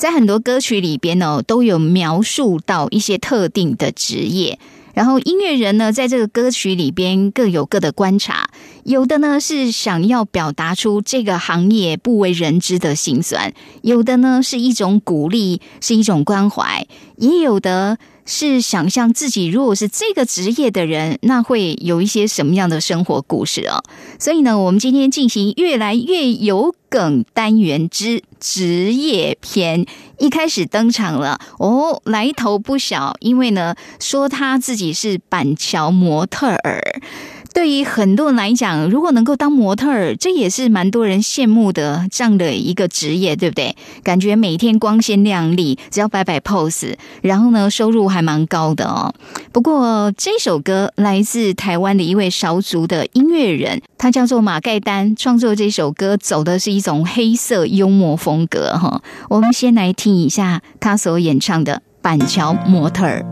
在很多歌曲里边呢，都有描述到一些特定的职业，然后音乐人呢，在这个歌曲里边各有各的观察，有的呢是想要表达出这个行业不为人知的辛酸，有的呢是一种鼓励，是一种关怀，也有的。是想象自己如果是这个职业的人，那会有一些什么样的生活故事哦？所以呢，我们今天进行越来越有梗单元之职业篇，一开始登场了哦，来头不小，因为呢，说他自己是板桥模特儿。对于很多人来讲，如果能够当模特儿，这也是蛮多人羡慕的这样的一个职业，对不对？感觉每天光鲜亮丽，只要摆摆 pose，然后呢，收入还蛮高的哦。不过这首歌来自台湾的一位少族的音乐人，他叫做马盖丹，创作这首歌走的是一种黑色幽默风格哈。我们先来听一下他所演唱的《板桥模特儿》。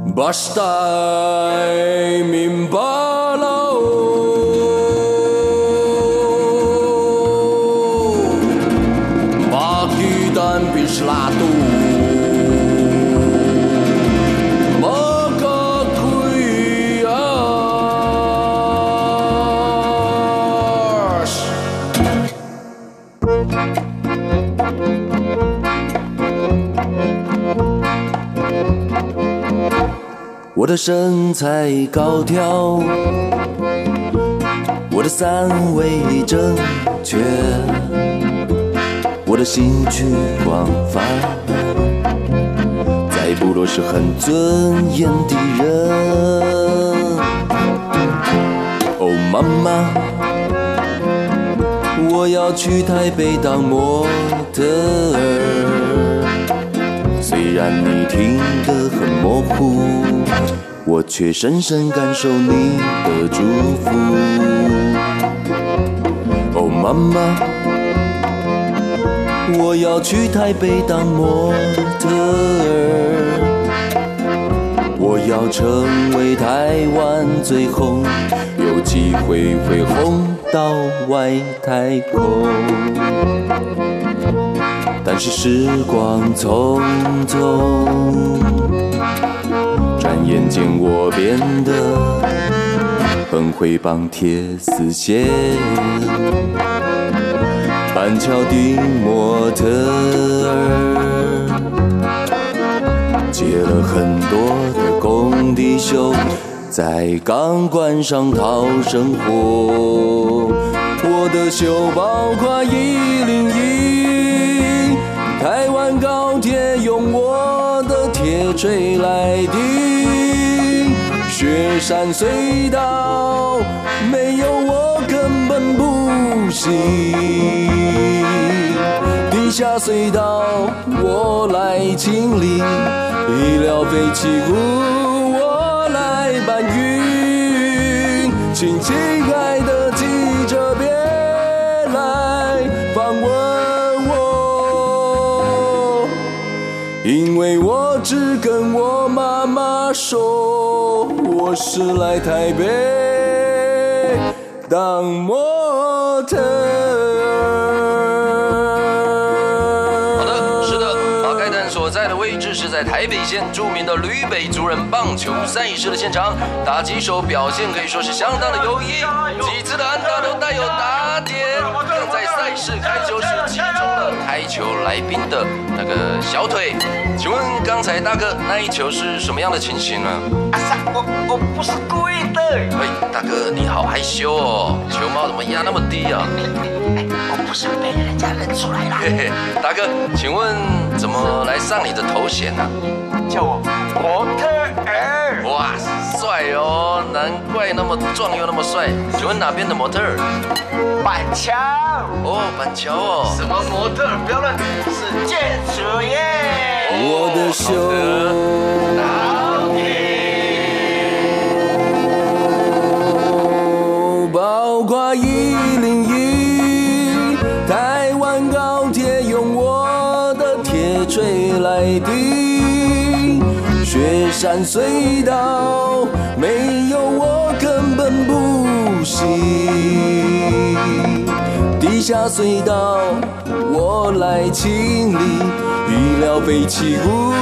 我的身材高挑，我的三围正确，我的兴趣广泛，在部落是很尊严的人。哦，妈妈，我要去台北当模特儿。虽然你听得很模糊，我却深深感受你的祝福。哦，妈妈，我要去台北当模特儿，我要成为台湾最红，有机会会红到外太空。但是时光匆匆，转眼间我变得很会绑铁丝线，板桥的模特儿，接了很多的工地秀，在钢管上讨生活，我的秀包括一零一。吹来的，雪山隧道没有我根本不行。地下隧道我来清理，医疗废弃物我来搬运，请说，我是来台北当模特。好的，是的，马盖丹所在的位置是在台北县著名的吕北族人棒球赛事的现场，打击手表现可以说是相当的优异，几次的安打都带有打点，更在赛事开球时击中了台球来宾的那个小腿。请问刚才大哥那一球是什么样的情形呢？阿三，我我不是故意的。喂，大哥你好害羞哦，球帽怎么压那么低啊？哎，我不是被人家认出来了。嘿嘿，大哥，请问怎么来上你的头衔呢？叫我模特儿。哇，帅哦，难怪那么壮又那么帅。请问哪边的模特儿？板桥。哦，板桥哦。什么模特？不要乱，是建筑业。我的秀。山隧道，没有我根本不行。地下隧道，我来清理；医疗废弃物，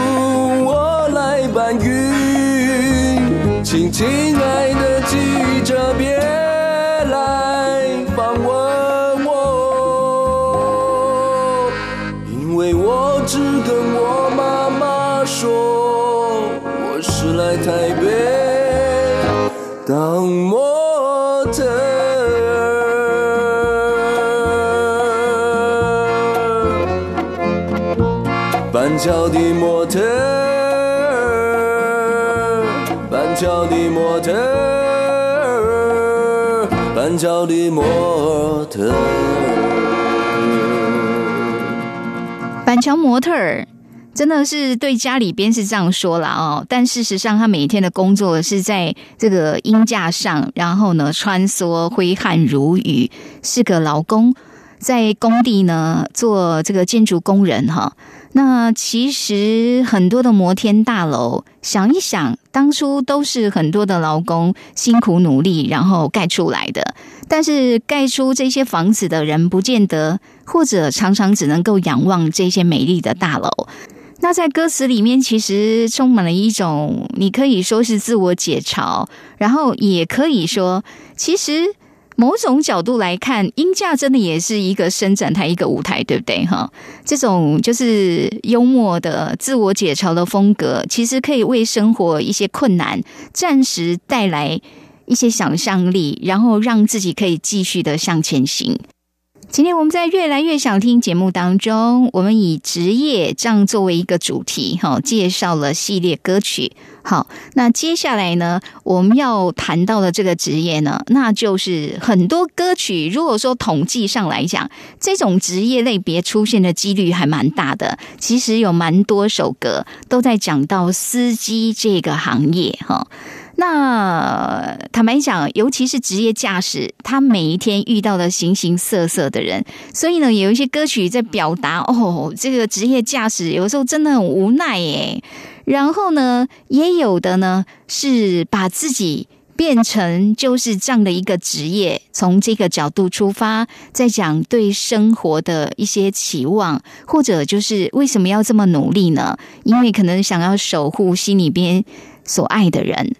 我来搬运。请亲爱的记者别当模特儿，板桥的模特儿，板桥的模特儿，板桥的模特儿。板桥模特儿真的是对家里边是这样说了哦，但事实上他每天的工作是在这个鹰架上，然后呢穿梭挥汗如雨，是个劳工，在工地呢做这个建筑工人哈。那其实很多的摩天大楼，想一想，当初都是很多的劳工辛苦努力，然后盖出来的。但是盖出这些房子的人，不见得，或者常常只能够仰望这些美丽的大楼。那在歌词里面，其实充满了一种，你可以说是自我解嘲，然后也可以说，其实某种角度来看，音架真的也是一个伸展台，一个舞台，对不对？哈，这种就是幽默的自我解嘲的风格，其实可以为生活一些困难暂时带来一些想象力，然后让自己可以继续的向前行。今天我们在越来越想听节目当中，我们以职业这样作为一个主题，哈，介绍了系列歌曲。好，那接下来呢，我们要谈到的这个职业呢，那就是很多歌曲，如果说统计上来讲，这种职业类别出现的几率还蛮大的。其实有蛮多首歌都在讲到司机这个行业，哈。那坦白讲，尤其是职业驾驶，他每一天遇到的形形色色的人，所以呢，有一些歌曲在表达哦，这个职业驾驶有时候真的很无奈耶。然后呢，也有的呢是把自己变成就是这样的一个职业，从这个角度出发，在讲对生活的一些期望，或者就是为什么要这么努力呢？因为可能想要守护心里边所爱的人。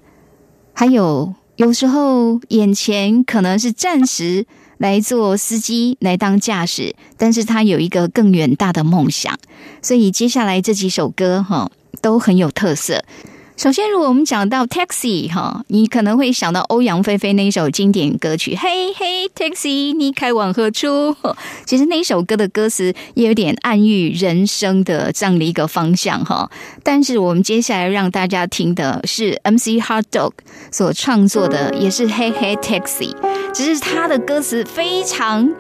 还有，有时候眼前可能是暂时来做司机，来当驾驶，但是他有一个更远大的梦想。所以接下来这几首歌哈都很有特色。首先，如果我们讲到 Taxi 哈，你可能会想到欧阳菲菲那一首经典歌曲《嘿嘿 Taxi》，你开往何处？其实那一首歌的歌词也有点暗喻人生的这样的一个方向哈。但是我们接下来让大家听的是 MC Hot Dog 所创作的，也是《嘿嘿 Taxi》，只是他的歌词非常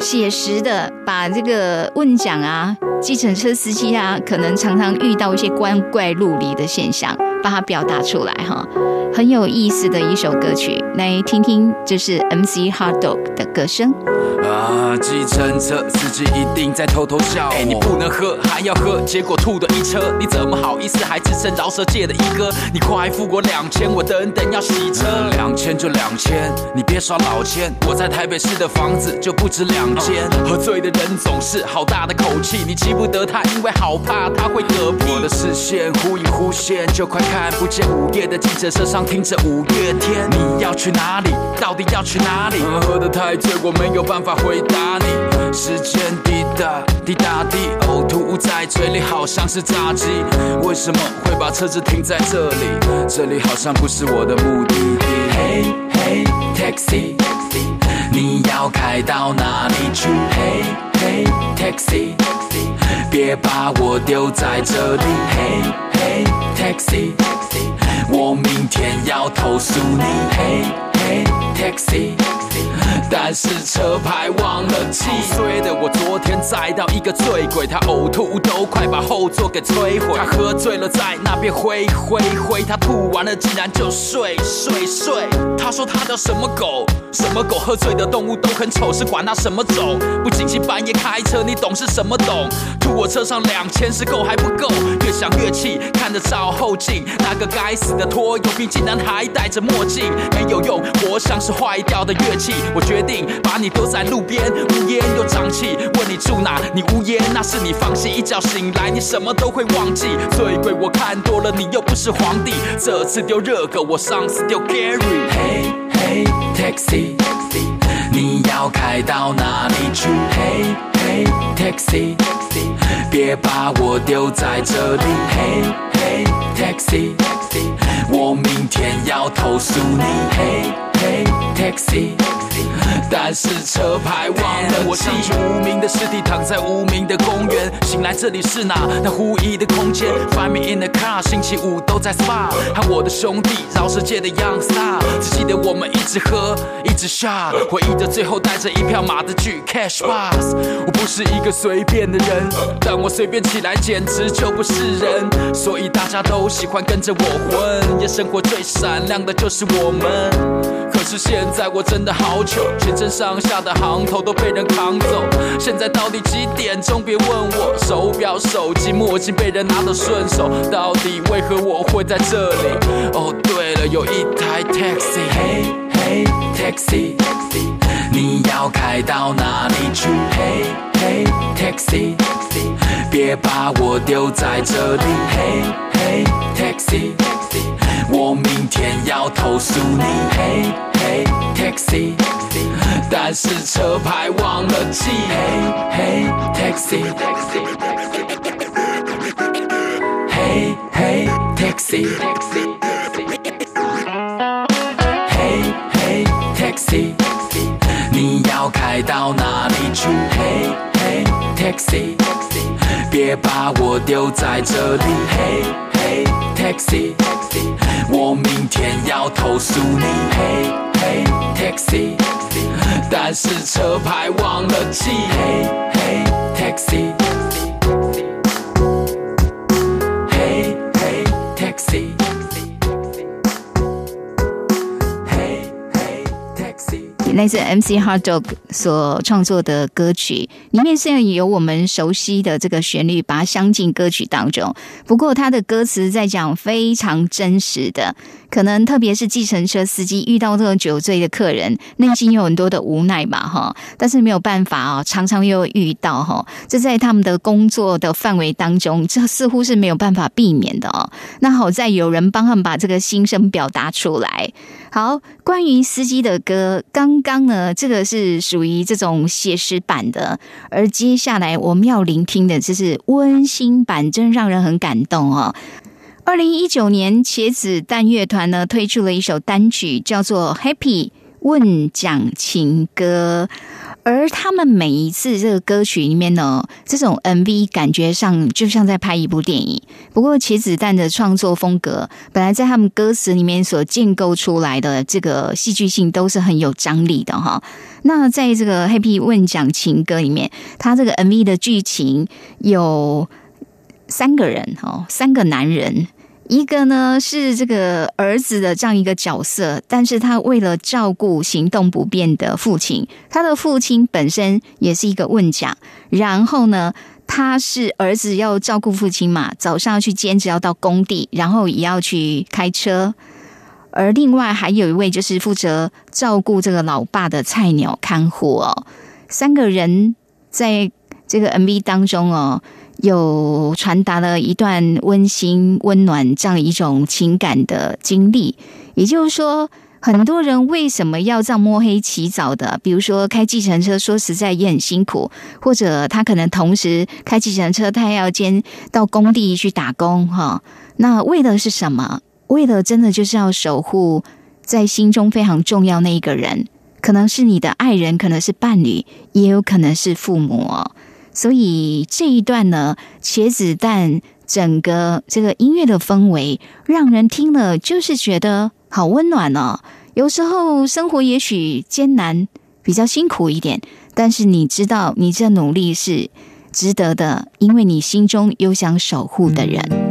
写实的，把这个问讲啊、计程车司机啊，可能常常遇到一些光怪陆离的现象。把它表达出来哈，很有意思的一首歌曲，来听听，这是 MC Hard Dog 的歌声。啊，计程车司机一定在偷偷笑。哎，你不能喝，还要喝，结果吐的一车，你怎么好意思还自称饶舌界的一哥？你快付我两千，我等等要洗车。两千就两千，你别耍老千。我在台北市的房子就不止两间。喝醉的人总是好大的口气，你记不得他，因为好怕他会嗝屁。我的视线忽隐忽现，就快看不见午夜的计程车上听着五月天。你要去哪里？到底要去哪里？喝得太醉，我没有办法回答你。时间滴答滴答滴，呕吐物在嘴里，好像是炸鸡。为什么会把车子停在这里？这里好像不是我的目的地。Hey hey，taxi，你要开到哪里去？Hey hey，taxi，别把我丢在这里。Hey Hey，taxi，我明天要投诉你。Hey hey，taxi。但是车牌忘了记，衰的我昨天载到一个醉鬼，他呕吐都快把后座给摧毁。他喝醉了在那边挥挥挥，他吐完了竟然就睡睡睡。他说他叫什么狗，什么狗喝醉的动物都很丑，是管他什么种。不经心半夜开车，你懂是什么懂？吐我车上两千是够还不够？越想越气，看着照后镜，那个该死的拖油瓶竟然还戴着墨镜，没有用，活像是坏掉的乐器。我决定把你丢在路边，无烟又瘴气。问你住哪，你无烟，那是你放弃。一觉醒来，你什么都会忘记。醉鬼我看多了，你又不是皇帝。这次丢热狗，我上次丢 Gary。嘿嘿，taxi，taxi，你要开到哪里去？嘿 hey, taxi，别把我丢在这里，hey hey taxi，我明天要投诉你，hey。嘿，taxi。但是车牌忘了，我想去无名的尸体躺在无名的公园。醒来这里是哪？那呼疑的空间。Find me in the car，星期五都在 SPA，和我的兄弟饶世界的 young star。只记得我们一直喝，一直 shot，回忆着最后带着一票马的去 cash box。我不是一个随便的人，但我随便起来简直就不是人。所以大家都喜欢跟着我混，夜生活最闪亮的就是我们。可是现在我真的好糗，全身上下的行头都被人扛走。现在到底几点钟？别问我，手表、手机、墨镜被人拿得顺手，到底为何我会在这里？哦，对了，有一台 taxi，Hey hey，taxi，你要开到哪里去？Hey hey，taxi，taxi，别把我丢在这里。嘿嘿，taxi，我明天要投诉你，Hey Hey Taxi，但是车牌忘了记，Hey Hey Taxi，Hey Hey Taxi，Hey Hey Taxi，你要开到哪里去？Hey Hey Taxi，别把我丢在这里，Hey Hey Taxi。我明天要投诉你。，Hey Hey，taxi，但是车牌忘了记。，Hey Hey，taxi，来自 MC Hard Dog 所创作的歌曲，里面虽然有我们熟悉的这个旋律，把它镶进歌曲当中，不过它的歌词在讲非常真实的，可能特别是计程车司机遇到这种酒醉的客人，内心有很多的无奈吧，哈，但是没有办法啊，常常又遇到哈，这在他们的工作的范围当中，这似乎是没有办法避免的哦。那好在有人帮他们把这个心声表达出来。好，关于司机的歌，刚刚呢，这个是属于这种写实版的，而接下来我们要聆听的，就是温馨版，真让人很感动哦。二零一九年，茄子蛋乐团呢推出了一首单曲，叫做《Happy 问讲情歌》。而他们每一次这个歌曲里面呢，这种 MV 感觉上就像在拍一部电影。不过茄子蛋的创作风格，本来在他们歌词里面所建构出来的这个戏剧性都是很有张力的哈。那在这个 Happy 问讲情歌里面，他这个 MV 的剧情有三个人哦，三个男人。一个呢是这个儿子的这样一个角色，但是他为了照顾行动不便的父亲，他的父亲本身也是一个问讲，然后呢，他是儿子要照顾父亲嘛，早上要去兼职要到工地，然后也要去开车，而另外还有一位就是负责照顾这个老爸的菜鸟看护哦，三个人在这个 MV 当中哦。有传达了一段温馨、温暖这样一种情感的经历，也就是说，很多人为什么要这样摸黑起早的？比如说开计程车，说实在也很辛苦，或者他可能同时开计程车，他要兼到工地去打工，哈。那为的是什么？为的真的就是要守护在心中非常重要那一个人，可能是你的爱人，可能是伴侣，也有可能是父母。所以这一段呢，茄子蛋整个这个音乐的氛围，让人听了就是觉得好温暖哦。有时候生活也许艰难，比较辛苦一点，但是你知道，你这努力是值得的，因为你心中有想守护的人。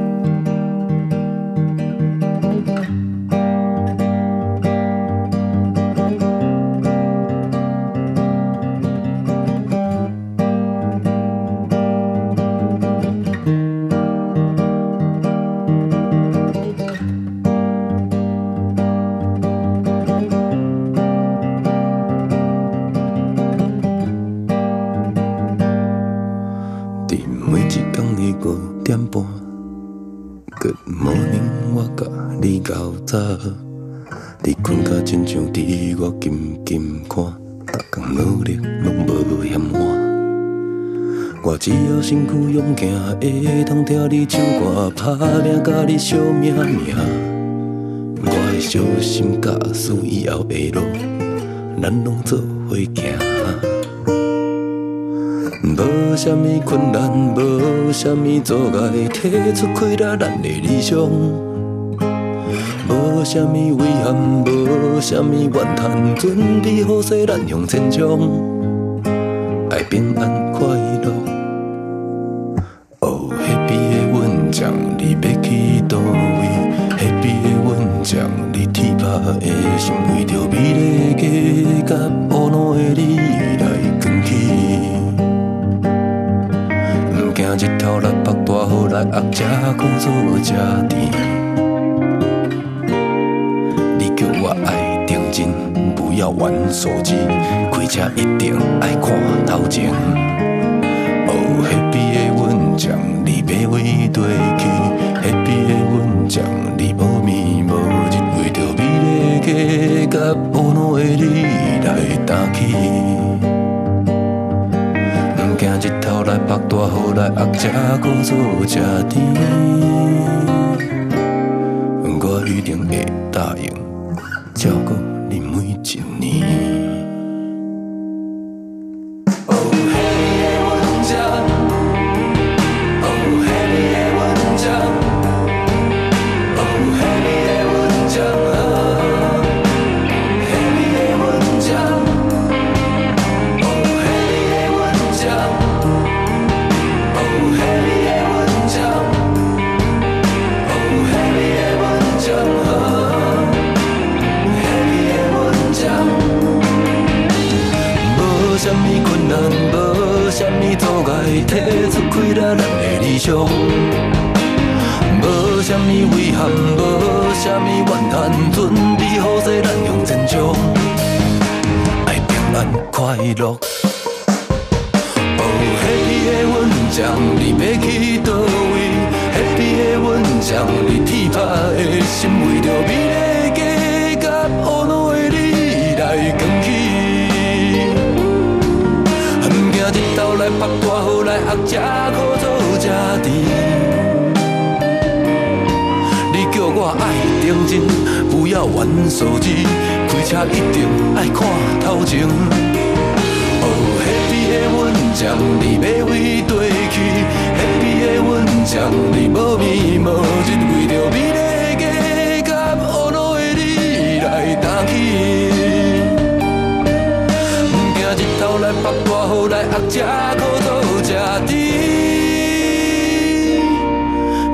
打拼甲你惜命命。我会小心驾驶以后的路，咱拢做伙行。无啥物困难，无啥物阻碍，提出开了咱的理想。无啥物遗憾，无啥物怨叹，准备好势，咱向前冲。你来打起。不惊日头来曝大雨来压这苦做这甜，我一定会答应照顾你每一年。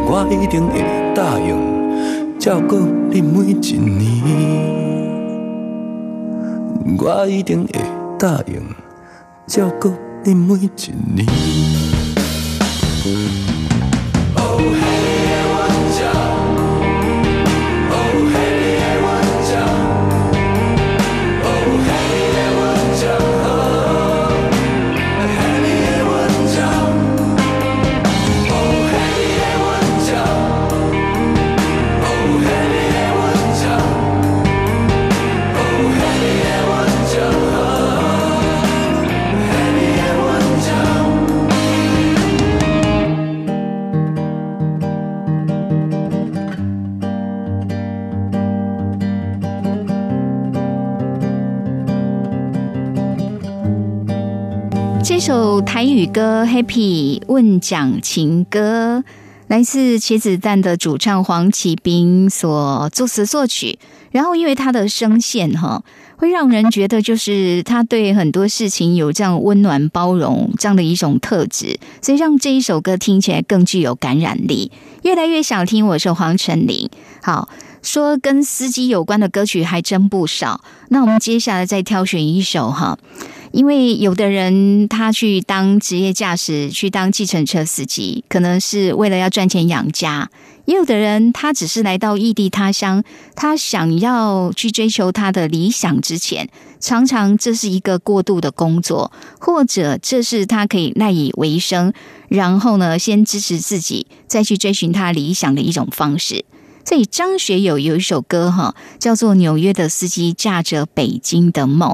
我一定会答应照顾你每一年。我一定会答应照顾你每一年。台语歌《Happy》问讲情歌，来自茄子蛋的主唱黄启斌所作词作曲，然后因为他的声线哈，会让人觉得就是他对很多事情有这样温暖包容这样的一种特质，所以让这一首歌听起来更具有感染力。越来越想听，我是黄晨林。好，说跟司机有关的歌曲还真不少，那我们接下来再挑选一首哈。因为有的人他去当职业驾驶，去当计程车司机，可能是为了要赚钱养家；也有的人他只是来到异地他乡，他想要去追求他的理想之前，常常这是一个过渡的工作，或者这是他可以赖以为生，然后呢，先支持自己，再去追寻他理想的一种方式。所以张学友有一首歌哈，叫做《纽约的司机驾着北京的梦》。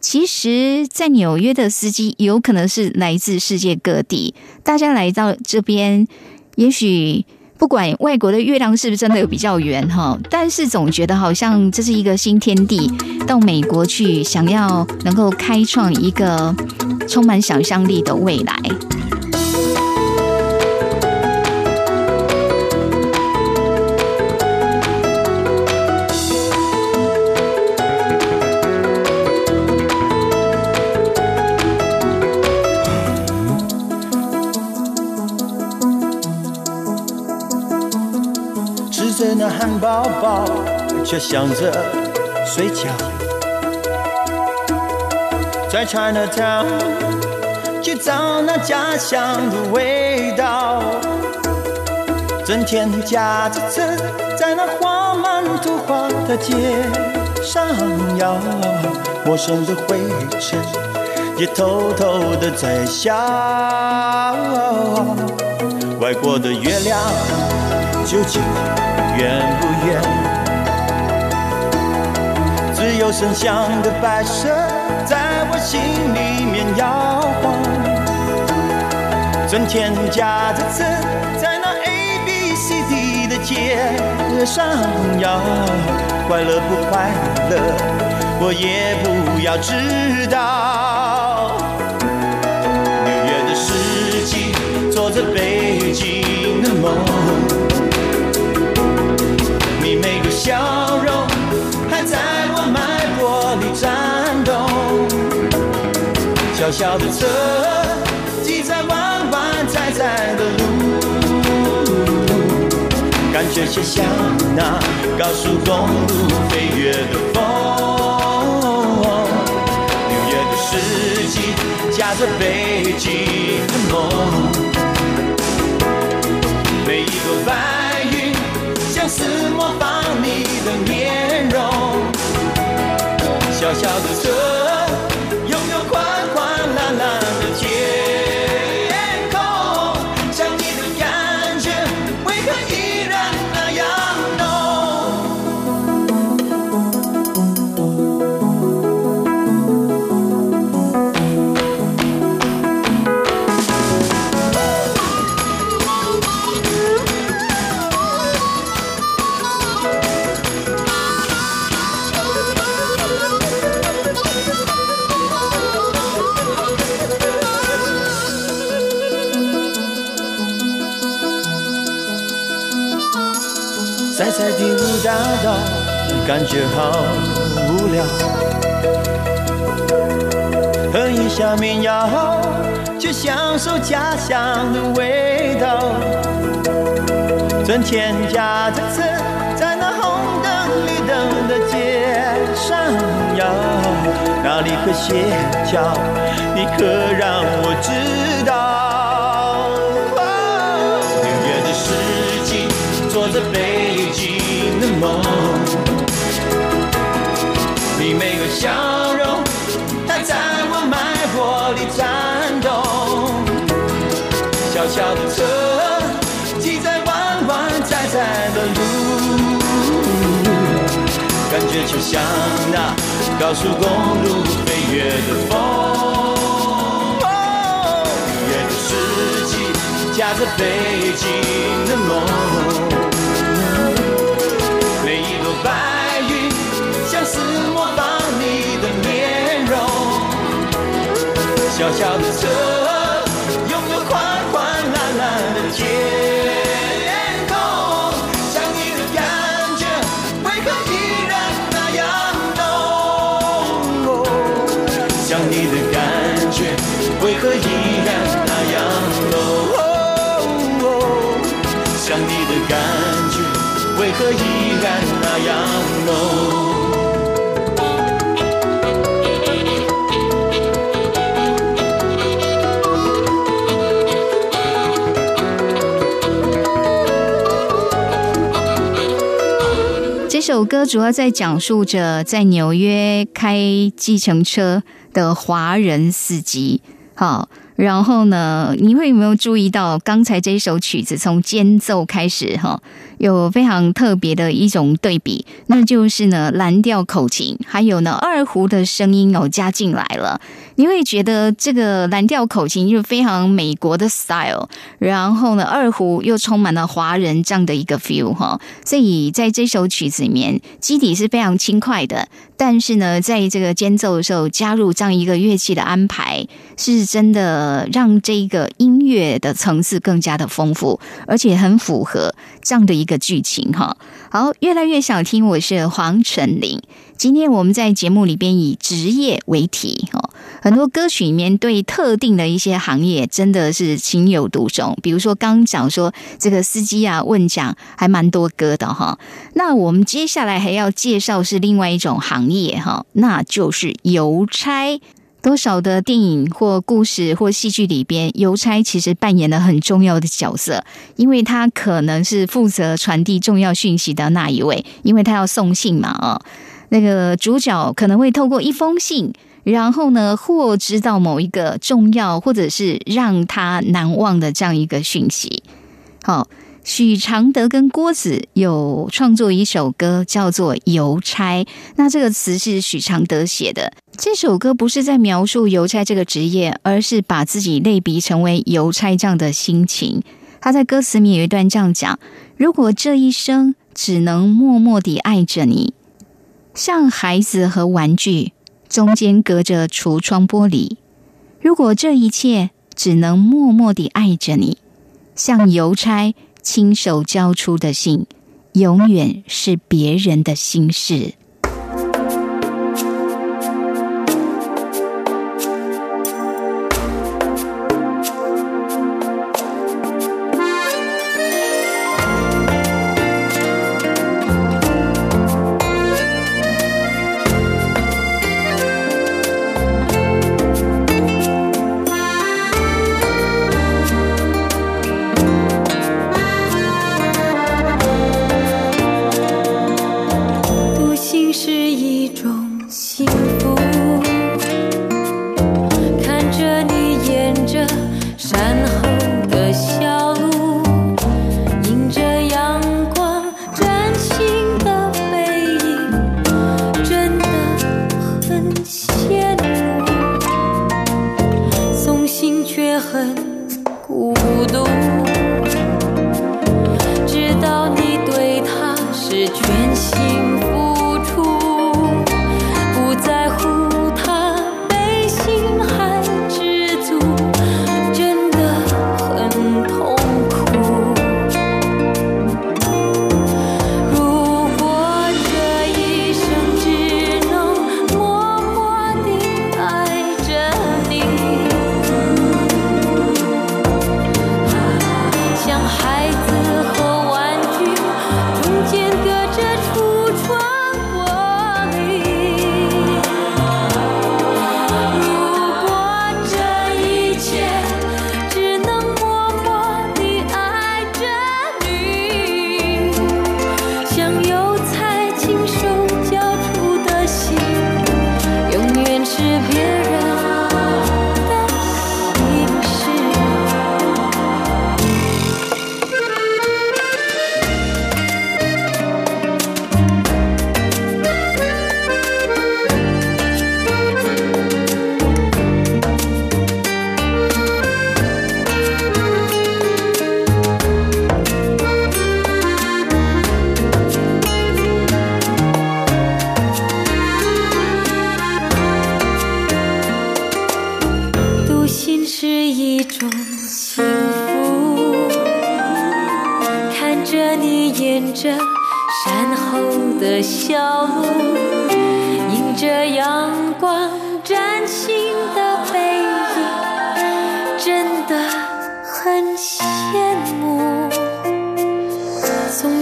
其实，在纽约的司机有可能是来自世界各地，大家来到这边，也许不管外国的月亮是不是真的有比较圆哈，但是总觉得好像这是一个新天地。到美国去，想要能够开创一个充满想象力的未来。汉堡包，却想着睡觉。在 Chinatown 去找那家乡的味道。整天夹着车，在那画满图画的街上摇，陌生的灰尘也偷偷的在笑。外国的月亮究竟？远不远？只有声响的摆设在我心里面摇晃。整天驾着车在那 A B C D 的街上摇，快乐不快乐，我也不要知道。笑容还在我脉搏里颤动，小小的车挤在弯弯窄窄的路，感觉就像那高速公路飞跃的风。纽约的司机驾着北京的梦，每一朵白云像是魔法。小小的车，感觉好无聊，喝一下民谣，去享受家乡的味道。整天夹着车在那红灯绿灯的街上摇，哪里可歇脚？你可让我知像那高速公路飞跃的风。远的司机驾着北京的梦。每一朵白云像是模仿你的面容，小小的车何依然那样浓？这首歌主要在讲述着在纽约开计程车的华人司机。好，然后呢，你会有没有注意到刚才这首曲子从间奏开始哈，有非常特别的一种对比，那就是呢蓝调口琴，还有呢二胡的声音哦加进来了。你会觉得这个蓝调口琴就非常美国的 style，然后呢，二胡又充满了华人这样的一个 feel 哈，所以在这首曲子里面，基底是非常轻快的，但是呢，在这个间奏的时候加入这样一个乐器的安排，是真的让这个音乐的层次更加的丰富，而且很符合这样的一个剧情哈。好，越来越想听，我是黄晨林。今天我们在节目里边以职业为题哦，很多歌曲里面对特定的一些行业真的是情有独钟。比如说刚讲说这个司机啊问讲还蛮多歌的哈。那我们接下来还要介绍是另外一种行业哈，那就是邮差。多少的电影或故事或戏剧里边，邮差其实扮演了很重要的角色，因为他可能是负责传递重要讯息的那一位，因为他要送信嘛啊。那个主角可能会透过一封信，然后呢，获知道某一个重要或者是让他难忘的这样一个讯息。好，许常德跟郭子有创作一首歌，叫做《邮差》。那这个词是许常德写的。这首歌不是在描述邮差这个职业，而是把自己类比成为邮差这样的心情。他在歌词里有一段这样讲：“如果这一生只能默默地爱着你。”像孩子和玩具中间隔着橱窗玻璃，如果这一切只能默默地爱着你，像邮差亲手交出的信，永远是别人的心事。很羡慕。送信却很孤独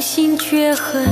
心却狠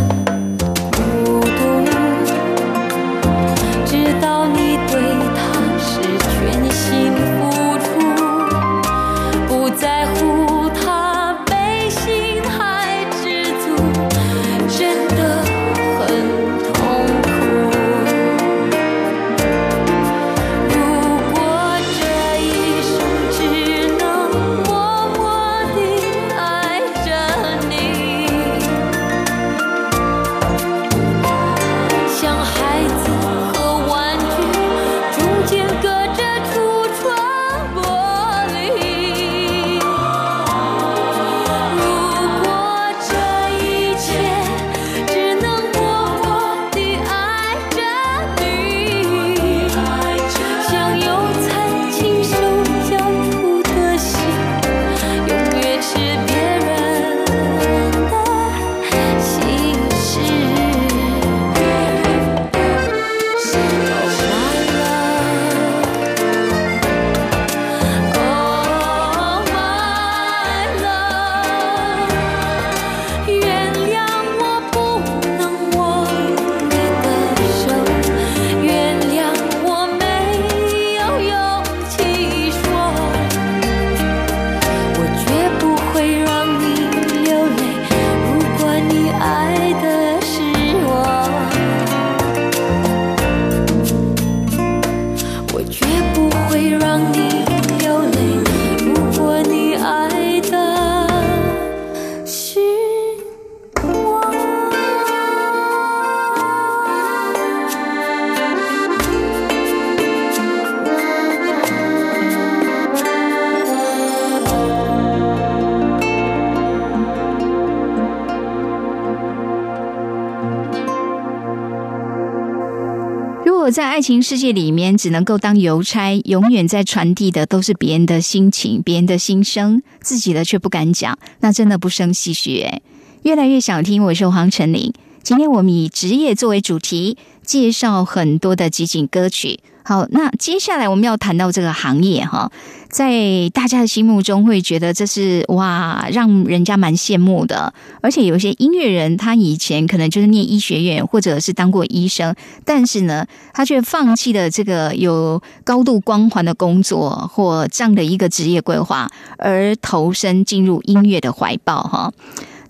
在爱情世界里面只能够当邮差，永远在传递的都是别人的心情、别人的心声，自己的却不敢讲，那真的不生唏嘘哎。越来越想听，我是黄晨林。今天我们以职业作为主题，介绍很多的集锦歌曲。好，那接下来我们要谈到这个行业哈，在大家的心目中会觉得这是哇，让人家蛮羡慕的。而且有些音乐人，他以前可能就是念医学院，或者是当过医生，但是呢，他却放弃了这个有高度光环的工作或这样的一个职业规划，而投身进入音乐的怀抱哈。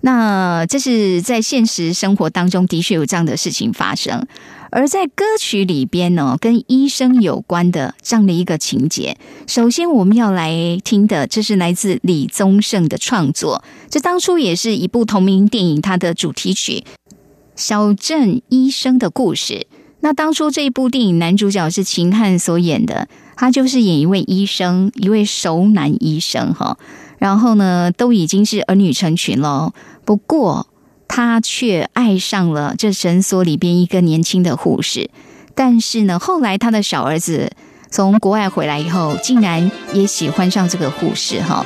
那这是在现实生活当中的确有这样的事情发生，而在歌曲里边呢，跟医生有关的这样的一个情节。首先我们要来听的，这是来自李宗盛的创作，这当初也是一部同名电影它的主题曲《小镇医生的故事》。那当初这一部电影男主角是秦汉所演的，他就是演一位医生，一位熟男医生哈。然后呢，都已经是儿女成群了。不过，他却爱上了这诊所里边一个年轻的护士。但是呢，后来他的小儿子从国外回来以后，竟然也喜欢上这个护士哈。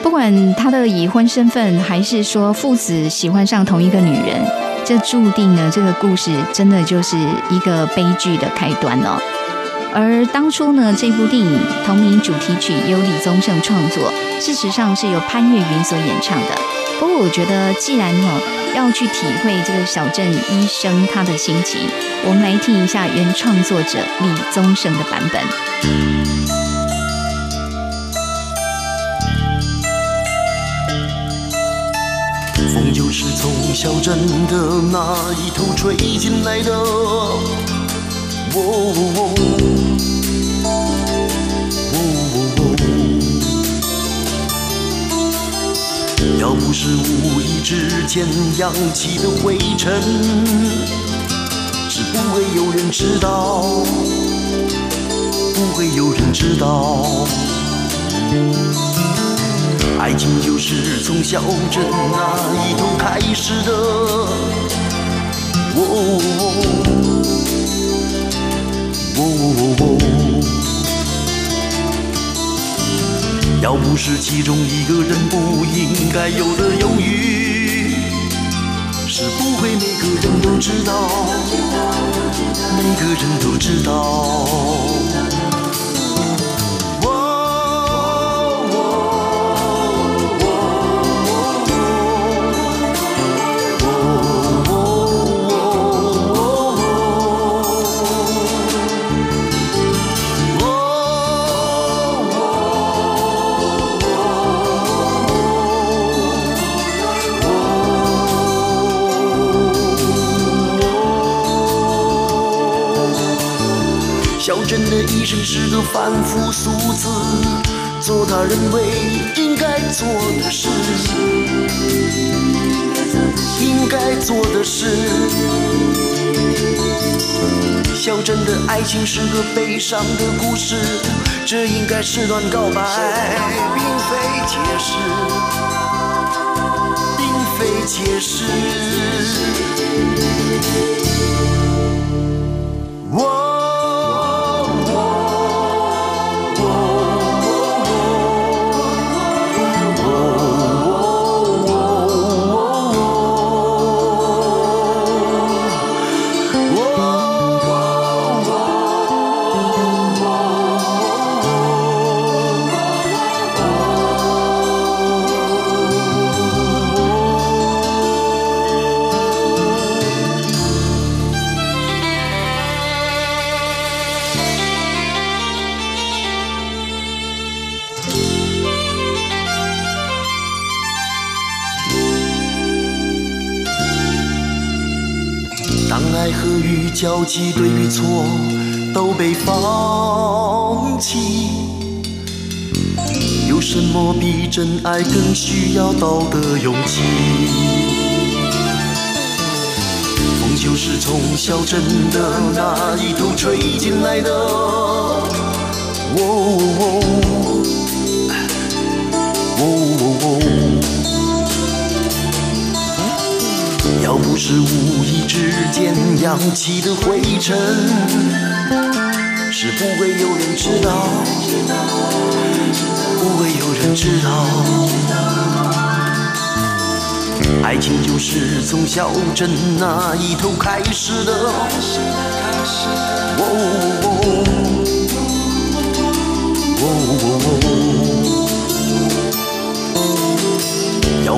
不管他的已婚身份，还是说父子喜欢上同一个女人，这注定呢，这个故事真的就是一个悲剧的开端哦。而当初呢，这部电影同名主题曲由李宗盛创作，事实上是由潘越云所演唱的。不过，我觉得既然哈要去体会这个小镇医生他的心情，我们来听一下原创作者李宗盛的版本。风就是从小镇的那一头吹进来的。哦哦哦要不是无意之间扬起的灰尘，是不会有人知道，不会有人知道。爱情就是从小镇那一头开始的。哦哦哦要不是其中一个人不应该有的犹豫，是不会每个人都知道，每个人都知道。小镇的一生是个凡夫俗子，做他认为应该做的事，应该做的事。小镇的爱情是个悲伤的故事，这应该是段告白，并非解释，并非解释。我。交集，对与错都被放弃，有什么比真爱更需要道德勇气？风就是从小镇的那一头吹进来的，哦哦哦。要不是无意之间扬起的灰尘，是不会有人知道，不会有人知道。爱情就是从小镇那一头开始的，哦哦哦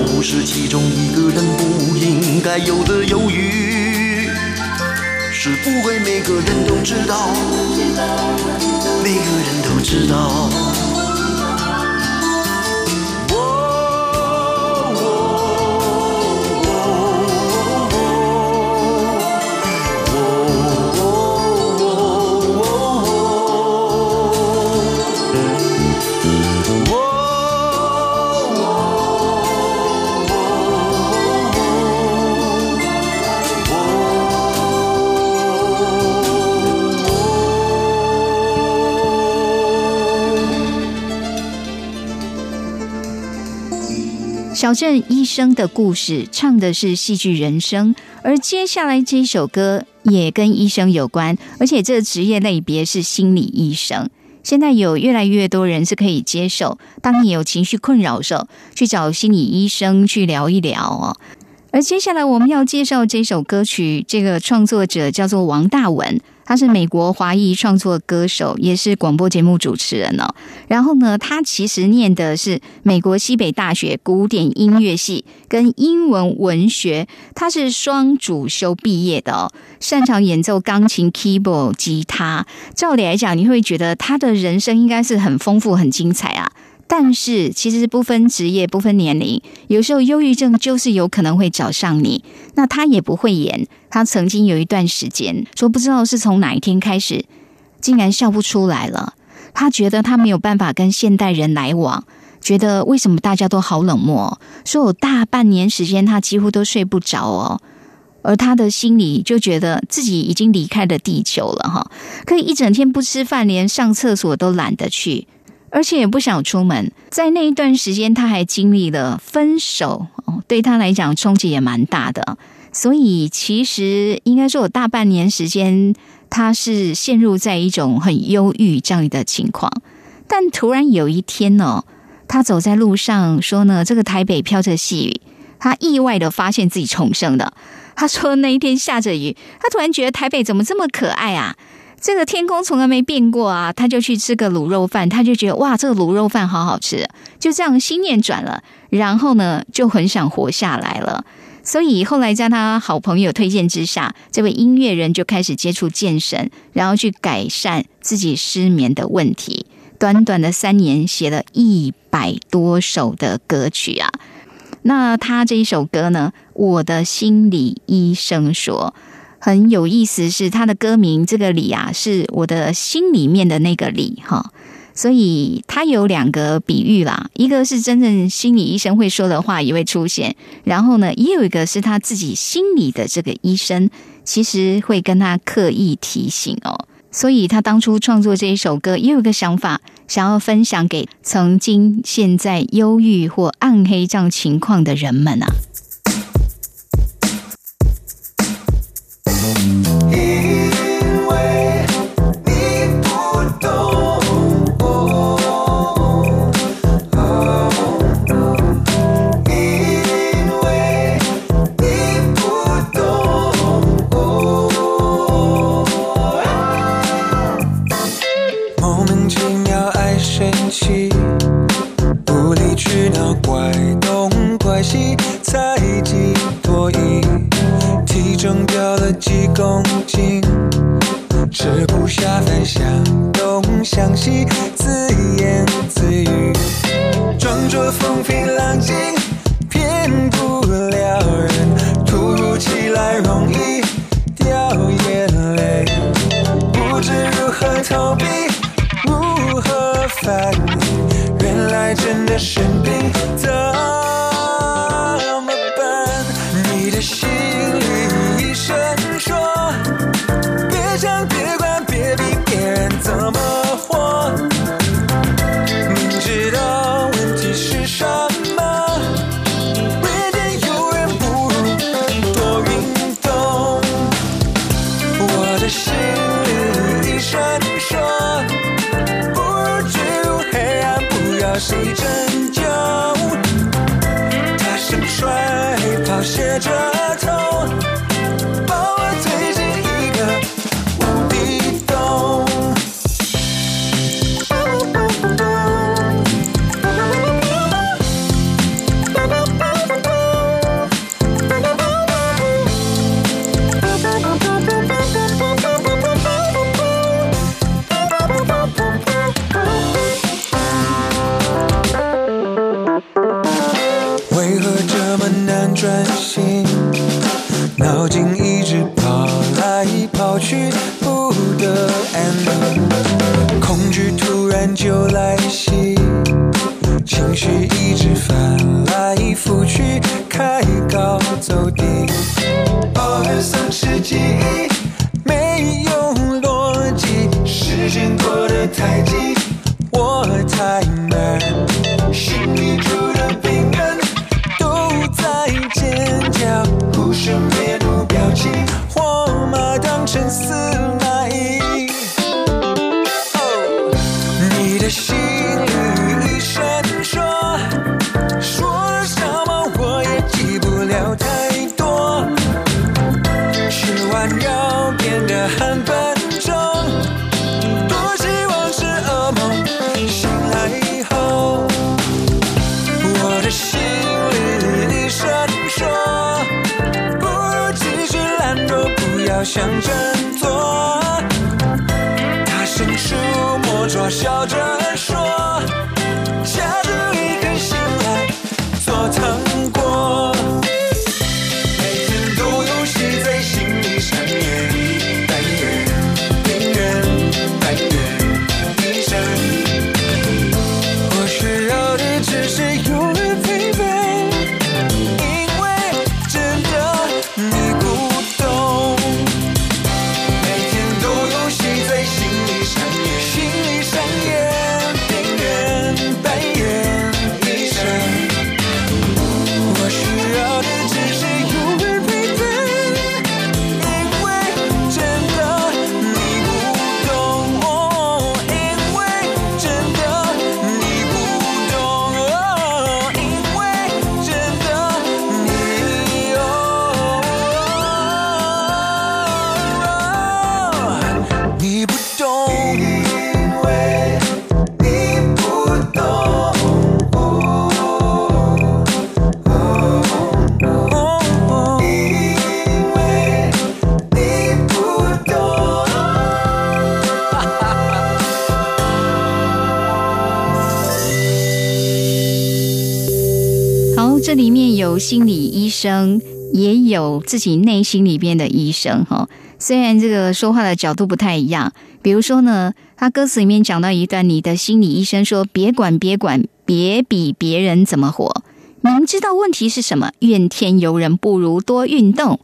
都是其中一个人不应该有的犹豫，是不会每个人都知道，每个人都知道。小镇医生的故事唱的是戏剧人生，而接下来这首歌也跟医生有关，而且这职业类别是心理医生。现在有越来越多人是可以接受，当你有情绪困扰的时候，去找心理医生去聊一聊哦。而接下来我们要介绍这首歌曲，这个创作者叫做王大文，他是美国华裔创作歌手，也是广播节目主持人哦。然后呢，他其实念的是美国西北大学古典音乐系跟英文文学，他是双主修毕业的哦，擅长演奏钢琴、keyboard、吉他。照理来讲，你会觉得他的人生应该是很丰富、很精彩啊。但是其实不分职业、不分年龄，有时候忧郁症就是有可能会找上你。那他也不会演，他曾经有一段时间说，不知道是从哪一天开始，竟然笑不出来了。他觉得他没有办法跟现代人来往，觉得为什么大家都好冷漠？说有大半年时间他几乎都睡不着哦。而他的心里就觉得自己已经离开了地球了哈，可以一整天不吃饭，连上厕所都懒得去。而且也不想出门，在那一段时间，他还经历了分手哦，对他来讲冲击也蛮大的。所以其实应该说，有大半年时间，他是陷入在一种很忧郁这样的情况。但突然有一天呢，他走在路上，说呢，这个台北飘着细雨，他意外的发现自己重生了。他说那一天下着雨，他突然觉得台北怎么这么可爱啊！这个天空从来没变过啊！他就去吃个卤肉饭，他就觉得哇，这个卤肉饭好好吃，就这样心念转了，然后呢，就很想活下来了。所以后来在他好朋友推荐之下，这位音乐人就开始接触健身，然后去改善自己失眠的问题。短短的三年，写了一百多首的歌曲啊！那他这一首歌呢，《我的心理医生说》。很有意思，是他的歌名这个“李”啊，是我的心里面的那个“李”哈。所以他有两个比喻啦，一个是真正心理医生会说的话也会出现，然后呢，也有一个是他自己心里的这个医生，其实会跟他刻意提醒哦。所以他当初创作这一首歌，也有一个想法，想要分享给曾经现在忧郁或暗黑这样情况的人们啊。怪东怪西，猜忌多疑。体重掉了几公斤，吃不下饭，想东想西，自言自语，装作风平浪静，骗不了人，突如其来容易掉眼泪，不知如何逃避，如何反应，来真的生病，太急，我太慢，心里想振作。他伸出魔爪，笑着心理医生，也有自己内心里边的医生哈。虽然这个说话的角度不太一样，比如说呢，他歌词里面讲到一段，你的心理医生说：“别管，别管，别比别人怎么活，明知道问题是什么，怨天尤人，不如多运动。”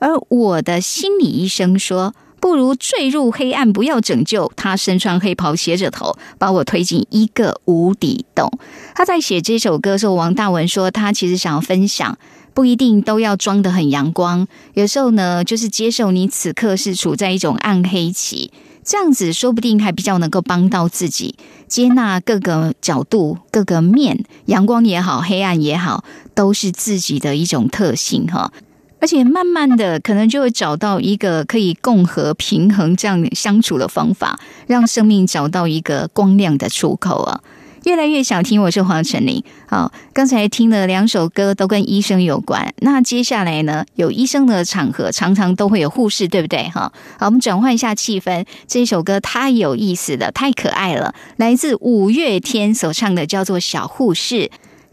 而我的心理医生说。不如坠入黑暗，不要拯救。他身穿黑袍，斜着头，把我推进一个无底洞。他在写这首歌的时候，王大文说，他其实想要分享，不一定都要装得很阳光，有时候呢，就是接受你此刻是处在一种暗黑期，这样子说不定还比较能够帮到自己，接纳各个角度、各个面，阳光也好，黑暗也好，都是自己的一种特性哈。而且慢慢的，可能就会找到一个可以共和、平衡这样相处的方法，让生命找到一个光亮的出口啊！越来越想听，我是黄晨林。好，刚才听了两首歌，都跟医生有关。那接下来呢，有医生的场合，常常都会有护士，对不对？哈，好，我们转换一下气氛。这首歌太有意思了，太可爱了，来自五月天所唱的，叫做《小护士》。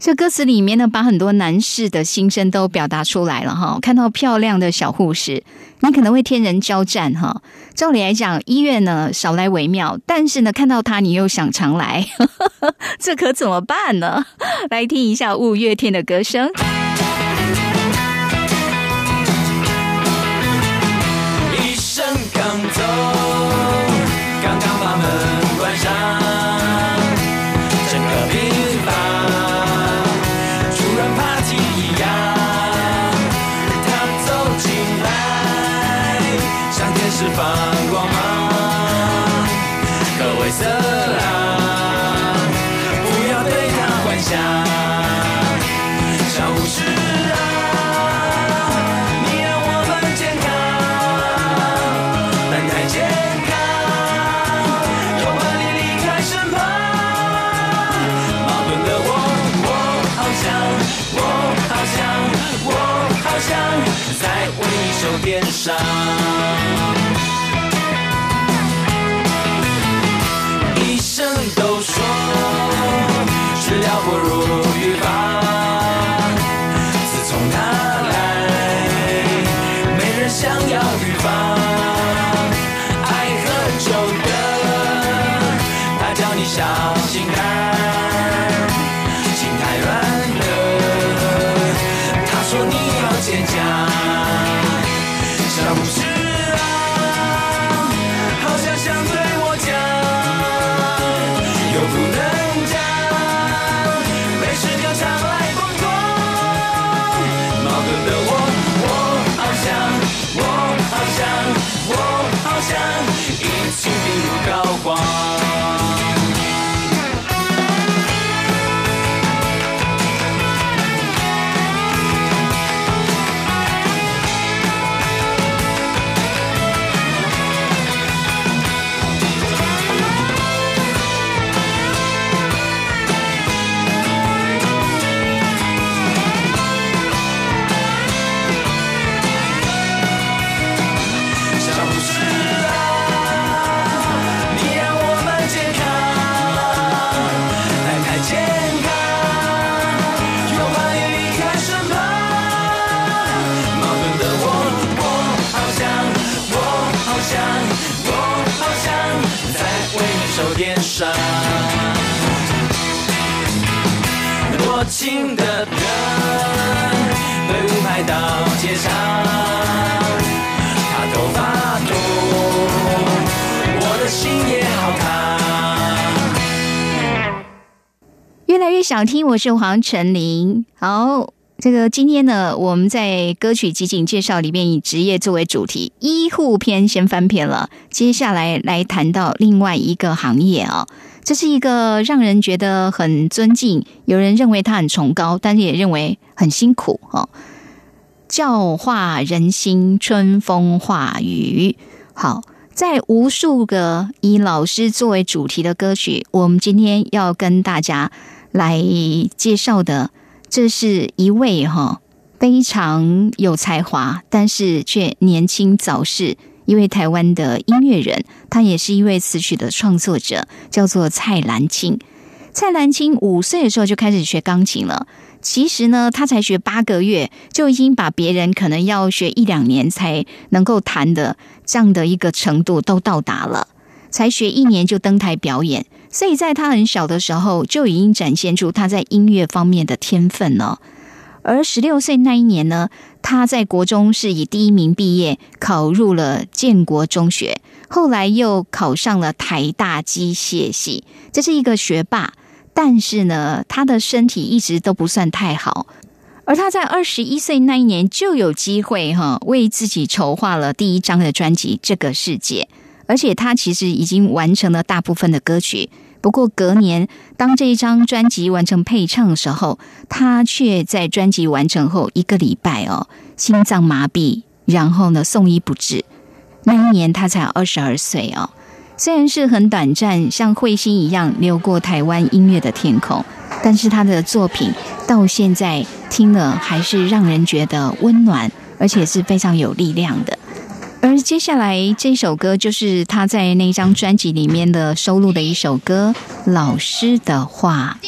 这歌词里面呢，把很多男士的心声都表达出来了哈。看到漂亮的小护士，你可能会天人交战哈。照理来讲，医院呢少来为妙，但是呢，看到他你又想常来，这可怎么办呢？来听一下五月天的歌声。想听，我是黄晨林。好，这个今天呢，我们在歌曲集锦介绍里面以职业作为主题，医护篇先翻篇了，接下来来谈到另外一个行业啊、这是一个让人觉得很尊敬，有人认为他很崇高，但是也认为很辛苦哦。教化人心，春风化雨。好，在无数个以老师作为主题的歌曲，我们今天要跟大家来介绍的，这是一位哈非常有才华，但是却年轻早逝一位台湾的音乐人，他也是一位词曲的创作者，叫做蔡澜清。蔡澜清五岁的时候就开始学钢琴了。其实呢，他才学八个月，就已经把别人可能要学一两年才能够弹的这样的一个程度都到达了。才学一年就登台表演，所以在他很小的时候就已经展现出他在音乐方面的天分了。而十六岁那一年呢，他在国中是以第一名毕业，考入了建国中学，后来又考上了台大机械系，这是一个学霸。但是呢，他的身体一直都不算太好。而他在二十一岁那一年就有机会哈，为自己筹划了第一张的专辑《这个世界》，而且他其实已经完成了大部分的歌曲。不过隔年，当这一张专辑完成配唱的时候，他却在专辑完成后一个礼拜哦，心脏麻痹，然后呢送医不治。那一年他才二十二岁哦。虽然是很短暂，像彗星一样流过台湾音乐的天空，但是他的作品到现在听了还是让人觉得温暖，而且是非常有力量的。而接下来这首歌就是他在那张专辑里面的收录的一首歌《老师的话》。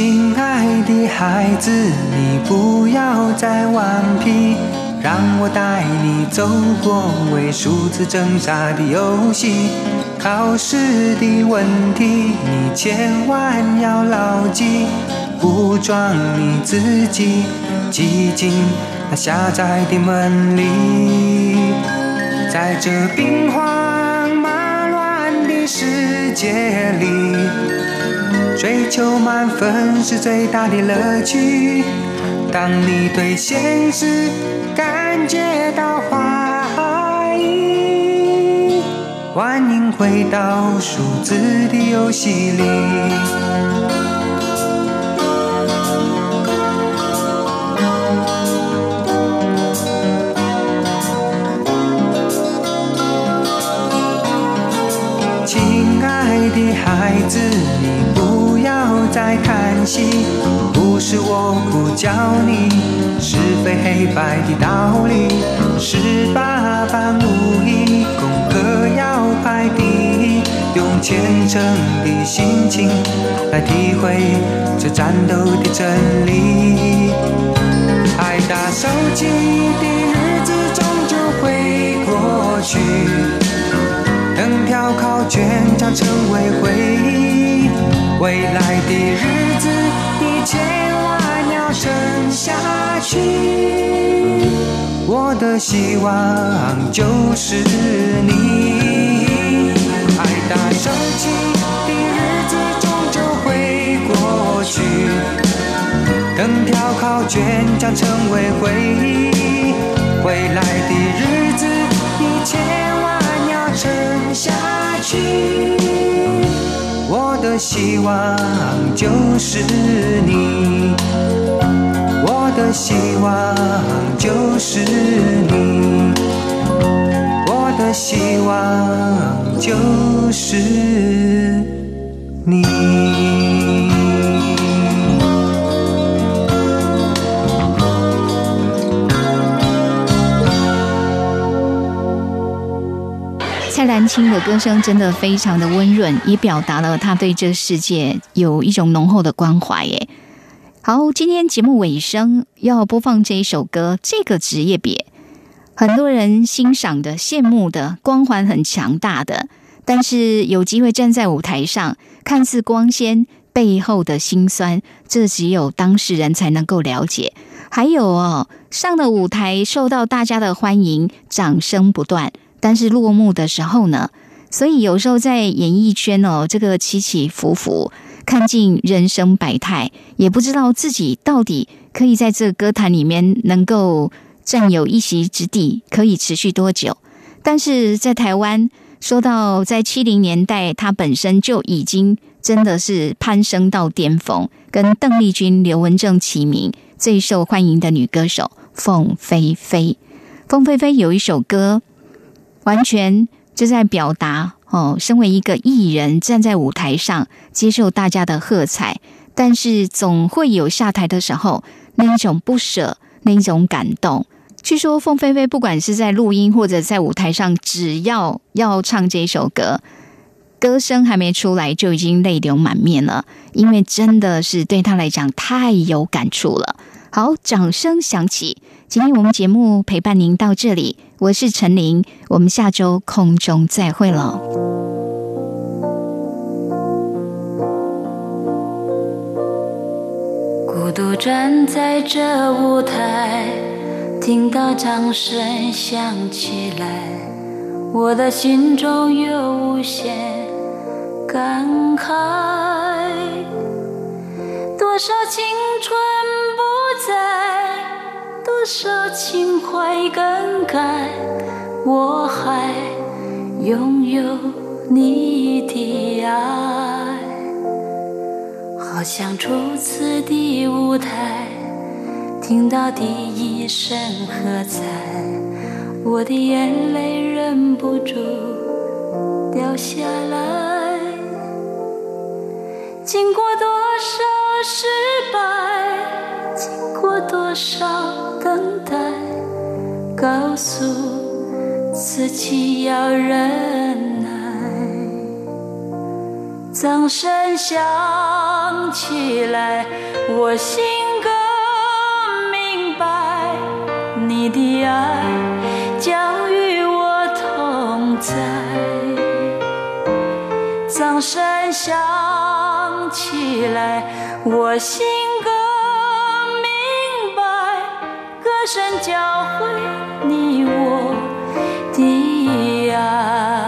亲爱的孩子，你不要再顽皮，让我带你走过为数字挣扎的游戏。考试的问题，你千万要牢记，武装你自己，挤进那狭窄的门里，在这兵荒马乱的世界里。追求满分是最大的乐趣。当你对现实感觉到怀疑，欢迎回到数字的游戏里。亲爱的孩子，你要再叹息，不是我不教你是非黑白的道理，十八般武艺，功课要排第一，用虔诚的心情来体会这战斗的真理。爱打手机的日子终究会过去。等条考卷将成为回忆，未来的日子你千万要撑下去。我的希望就是你。爱打手机的日子终究会过去，等条考卷将成为回忆，未来的日子你千万要。撑下去，我的希望就是你，我的希望就是你，我的希望就是你。蔡澜清的歌声真的非常的温润，也表达了他对这世界有一种浓厚的关怀。耶，好，今天节目尾声要播放这一首歌，这个职业别很多人欣赏的、羡慕的、光环很强大的，但是有机会站在舞台上，看似光鲜背后的辛酸，这只有当事人才能够了解。还有哦，上了舞台受到大家的欢迎，掌声不断。但是落幕的时候呢，所以有时候在演艺圈哦，这个起起伏伏，看尽人生百态，也不知道自己到底可以在这歌坛里面能够占有一席之地，可以持续多久？但是在台湾，说到在七零年代，她本身就已经真的是攀升到巅峰，跟邓丽君、刘文正齐名，最受欢迎的女歌手凤飞飞。凤飞飞有一首歌。完全就在表达哦，身为一个艺人，站在舞台上接受大家的喝彩，但是总会有下台的时候，那一种不舍，那一种感动。据说凤飞飞不管是在录音或者在舞台上，只要要唱这首歌，歌声还没出来就已经泪流满面了，因为真的是对他来讲太有感触了。好，掌声响起。今天我们节目陪伴您到这里，我是陈琳，我们下周空中再会了。孤独站在这舞台，听到掌声响起来，我的心中有无限感慨。多少青春不在，多少情怀更改，我还拥有你的爱。好像初次的舞台，听到第一声喝彩，我的眼泪忍不住掉下来。经过多少失败，经过多少等待，告诉自己要忍耐。掌声响起来，我心更明白，你的爱将与我同在。掌声响起来，我心深教会你我的爱。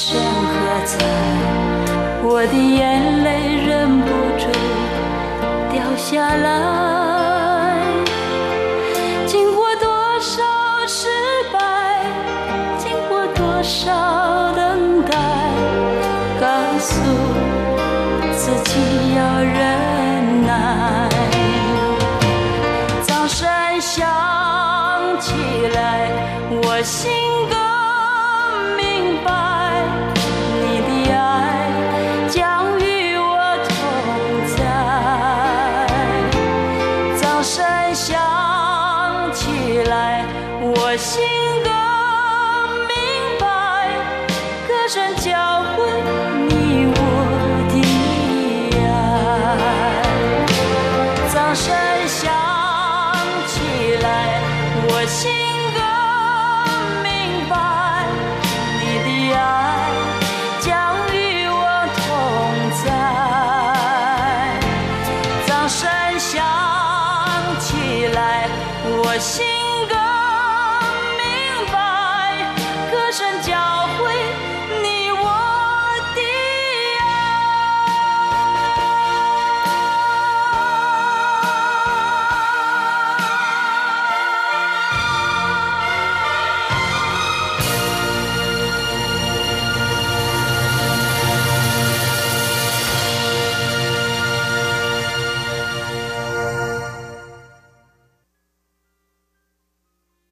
声喝彩，我的眼泪忍不住掉下来。